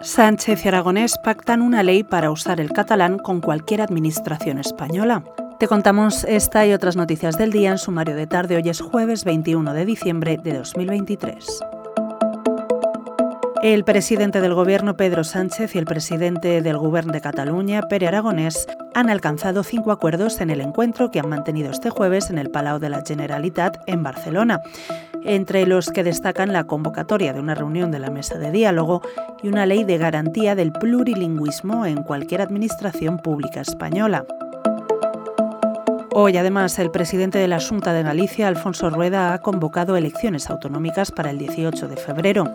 Sánchez y Aragonés pactan una ley para usar el catalán con cualquier administración española. Te contamos esta y otras noticias del día en sumario de tarde. Hoy es jueves 21 de diciembre de 2023. El presidente del Gobierno, Pedro Sánchez, y el presidente del Gobierno de Cataluña, Pere Aragonés, han alcanzado cinco acuerdos en el encuentro que han mantenido este jueves en el Palau de la Generalitat en Barcelona, entre los que destacan la convocatoria de una reunión de la mesa de diálogo y una ley de garantía del plurilingüismo en cualquier administración pública española. Hoy, además, el presidente de la Junta de Galicia, Alfonso Rueda, ha convocado elecciones autonómicas para el 18 de febrero.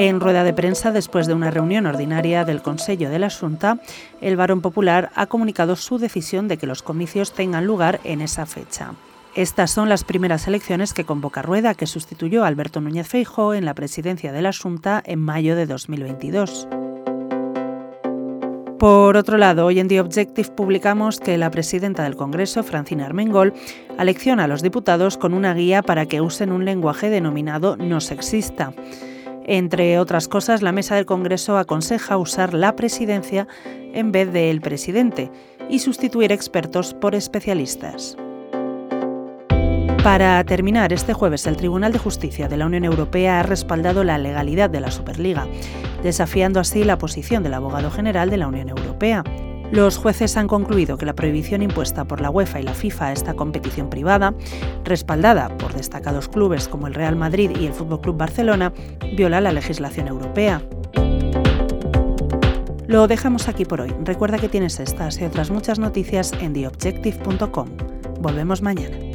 En rueda de prensa, después de una reunión ordinaria del Consejo de la Junta, el Barón Popular ha comunicado su decisión de que los comicios tengan lugar en esa fecha. Estas son las primeras elecciones que convoca Rueda, que sustituyó a Alberto Núñez Feijóo en la presidencia de la Junta en mayo de 2022. Por otro lado, hoy en The Objective publicamos que la presidenta del Congreso, Francina Armengol, alecciona a los diputados con una guía para que usen un lenguaje denominado no sexista. Entre otras cosas, la mesa del Congreso aconseja usar la presidencia en vez del presidente y sustituir expertos por especialistas. Para terminar, este jueves el Tribunal de Justicia de la Unión Europea ha respaldado la legalidad de la Superliga, desafiando así la posición del abogado general de la Unión Europea. Los jueces han concluido que la prohibición impuesta por la UEFA y la FIFA a esta competición privada, respaldada por destacados clubes como el Real Madrid y el Fútbol Club Barcelona, viola la legislación europea. Lo dejamos aquí por hoy. Recuerda que tienes estas y otras muchas noticias en theobjective.com. Volvemos mañana.